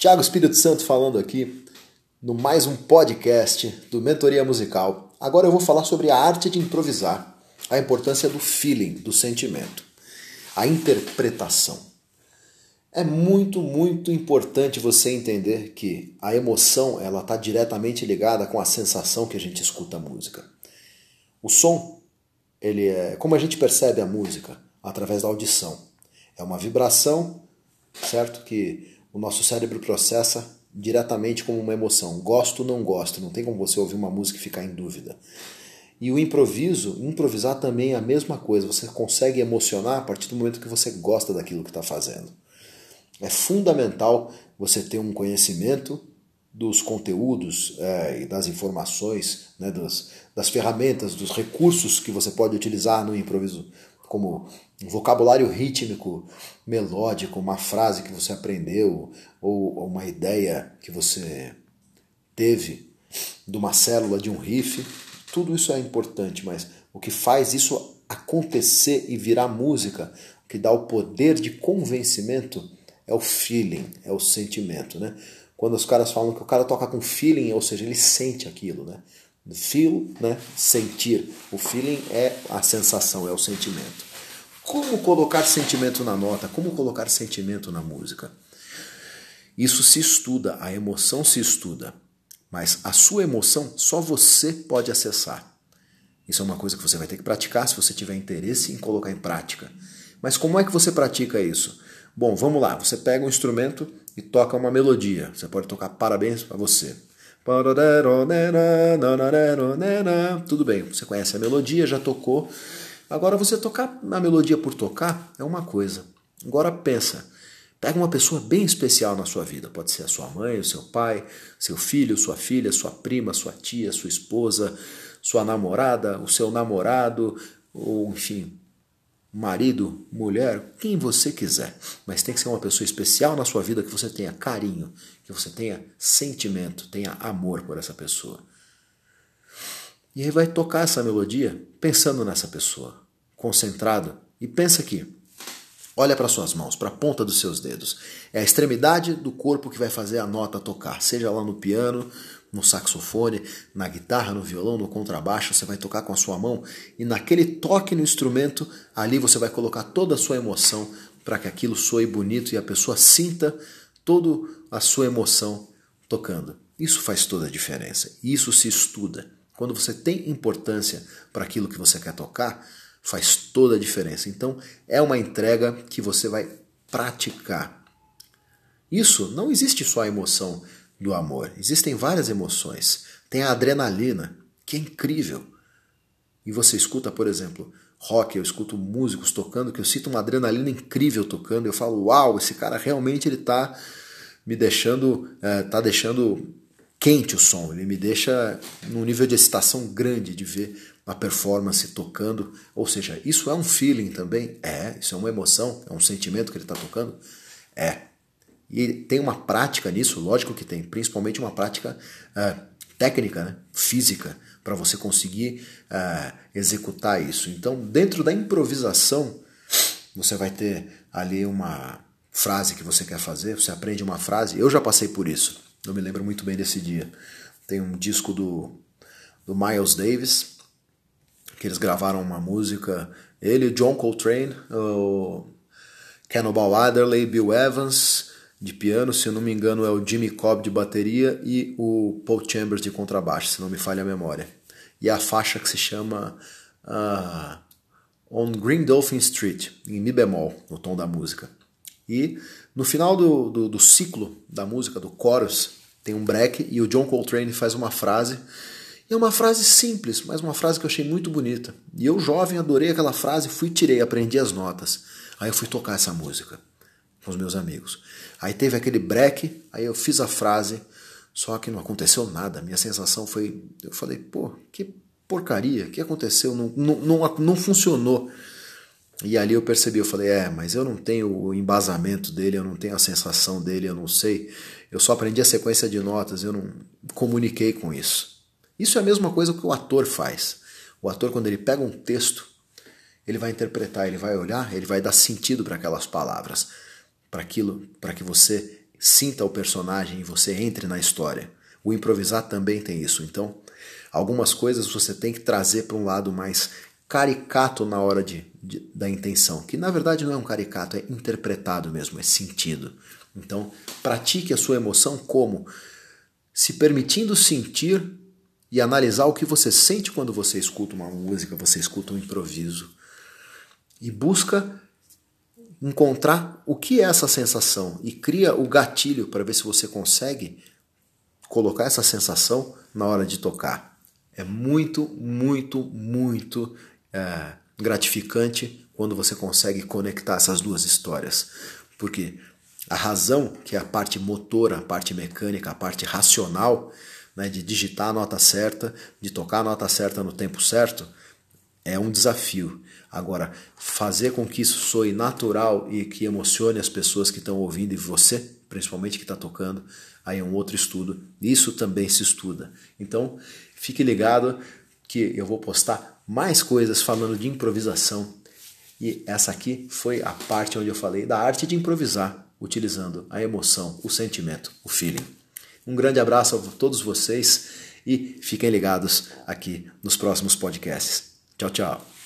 Tiago Espírito Santo falando aqui no mais um podcast do Mentoria Musical. Agora eu vou falar sobre a arte de improvisar, a importância do feeling, do sentimento, a interpretação. É muito, muito importante você entender que a emoção ela está diretamente ligada com a sensação que a gente escuta a música. O som, ele é como a gente percebe a música através da audição. É uma vibração, certo? Que o nosso cérebro processa diretamente como uma emoção. Gosto ou não gosto, não tem como você ouvir uma música e ficar em dúvida. E o improviso, improvisar também é a mesma coisa. Você consegue emocionar a partir do momento que você gosta daquilo que está fazendo. É fundamental você ter um conhecimento dos conteúdos é, e das informações, né, das, das ferramentas, dos recursos que você pode utilizar no improviso como um vocabulário rítmico, melódico, uma frase que você aprendeu ou uma ideia que você teve de uma célula, de um riff, tudo isso é importante, mas o que faz isso acontecer e virar música, o que dá o poder de convencimento é o feeling, é o sentimento, né? Quando os caras falam que o cara toca com feeling, ou seja, ele sente aquilo, né? Feel, né? Sentir. O feeling é a sensação, é o sentimento. Como colocar sentimento na nota? Como colocar sentimento na música? Isso se estuda, a emoção se estuda, mas a sua emoção só você pode acessar. Isso é uma coisa que você vai ter que praticar se você tiver interesse em colocar em prática. Mas como é que você pratica isso? Bom, vamos lá. Você pega um instrumento e toca uma melodia. Você pode tocar parabéns para você. Tudo bem, você conhece a melodia, já tocou. Agora você tocar a melodia por tocar é uma coisa. Agora pensa, pega uma pessoa bem especial na sua vida, pode ser a sua mãe, o seu pai, seu filho, sua filha, sua prima, sua tia, sua esposa, sua namorada, o seu namorado, ou enfim, marido, mulher, quem você quiser, mas tem que ser uma pessoa especial na sua vida que você tenha carinho, que você tenha sentimento, tenha amor por essa pessoa. E aí vai tocar essa melodia pensando nessa pessoa, concentrado, e pensa aqui. Olha para suas mãos, para a ponta dos seus dedos. É a extremidade do corpo que vai fazer a nota tocar, seja lá no piano, no saxofone, na guitarra, no violão, no contrabaixo, você vai tocar com a sua mão e naquele toque no instrumento, ali você vai colocar toda a sua emoção para que aquilo soe bonito e a pessoa sinta toda a sua emoção tocando. Isso faz toda a diferença. Isso se estuda. Quando você tem importância para aquilo que você quer tocar, faz toda a diferença. Então, é uma entrega que você vai praticar. Isso não existe só a emoção do amor. Existem várias emoções. Tem a adrenalina, que é incrível. E você escuta, por exemplo, rock, eu escuto músicos tocando, que eu sinto uma adrenalina incrível tocando, eu falo, uau, esse cara realmente ele tá me deixando, é, tá deixando quente o som, ele me deixa num nível de excitação grande de ver a performance tocando, ou seja, isso é um feeling também? É, isso é uma emoção, é um sentimento que ele está tocando? É. E tem uma prática nisso, lógico que tem, principalmente uma prática uh, técnica, né? física, para você conseguir uh, executar isso. Então, dentro da improvisação, você vai ter ali uma frase que você quer fazer, você aprende uma frase. Eu já passei por isso, eu me lembro muito bem desse dia. Tem um disco do, do Miles Davis, que eles gravaram uma música, ele, John Coltrane, o Cannibal Adderley, Bill Evans de piano, se não me engano é o Jimmy Cobb de bateria e o Paul Chambers de contrabaixo, se não me falha a memória. E a faixa que se chama uh, On Green Dolphin Street, em Mi bemol, no tom da música. E no final do, do, do ciclo da música, do chorus, tem um break e o John Coltrane faz uma frase e é uma frase simples, mas uma frase que eu achei muito bonita. E eu, jovem, adorei aquela frase, fui tirei, aprendi as notas. Aí eu fui tocar essa música com os meus amigos. Aí teve aquele break, aí eu fiz a frase, só que não aconteceu nada. Minha sensação foi, eu falei, pô, que porcaria, que aconteceu? Não, não, não, não funcionou. E ali eu percebi, eu falei, é, mas eu não tenho o embasamento dele, eu não tenho a sensação dele, eu não sei. Eu só aprendi a sequência de notas, eu não comuniquei com isso. Isso é a mesma coisa que o ator faz. O ator, quando ele pega um texto, ele vai interpretar, ele vai olhar, ele vai dar sentido para aquelas palavras para aquilo, para que você sinta o personagem e você entre na história. O improvisar também tem isso. Então, algumas coisas você tem que trazer para um lado mais caricato na hora de, de, da intenção, que na verdade não é um caricato, é interpretado mesmo, é sentido. Então, pratique a sua emoção como se permitindo sentir e analisar o que você sente quando você escuta uma música, você escuta um improviso. E busca encontrar o que é essa sensação e cria o gatilho para ver se você consegue colocar essa sensação na hora de tocar. É muito, muito, muito é, gratificante quando você consegue conectar essas duas histórias. Porque a razão, que é a parte motora, a parte mecânica, a parte racional, né, de digitar a nota certa, de tocar a nota certa no tempo certo, é um desafio. Agora, fazer com que isso soe natural e que emocione as pessoas que estão ouvindo e você, principalmente que está tocando, aí é um outro estudo. Isso também se estuda. Então, fique ligado que eu vou postar mais coisas falando de improvisação. E essa aqui foi a parte onde eu falei da arte de improvisar, utilizando a emoção, o sentimento, o feeling. Um grande abraço a todos vocês e fiquem ligados aqui nos próximos podcasts. Tchau, tchau.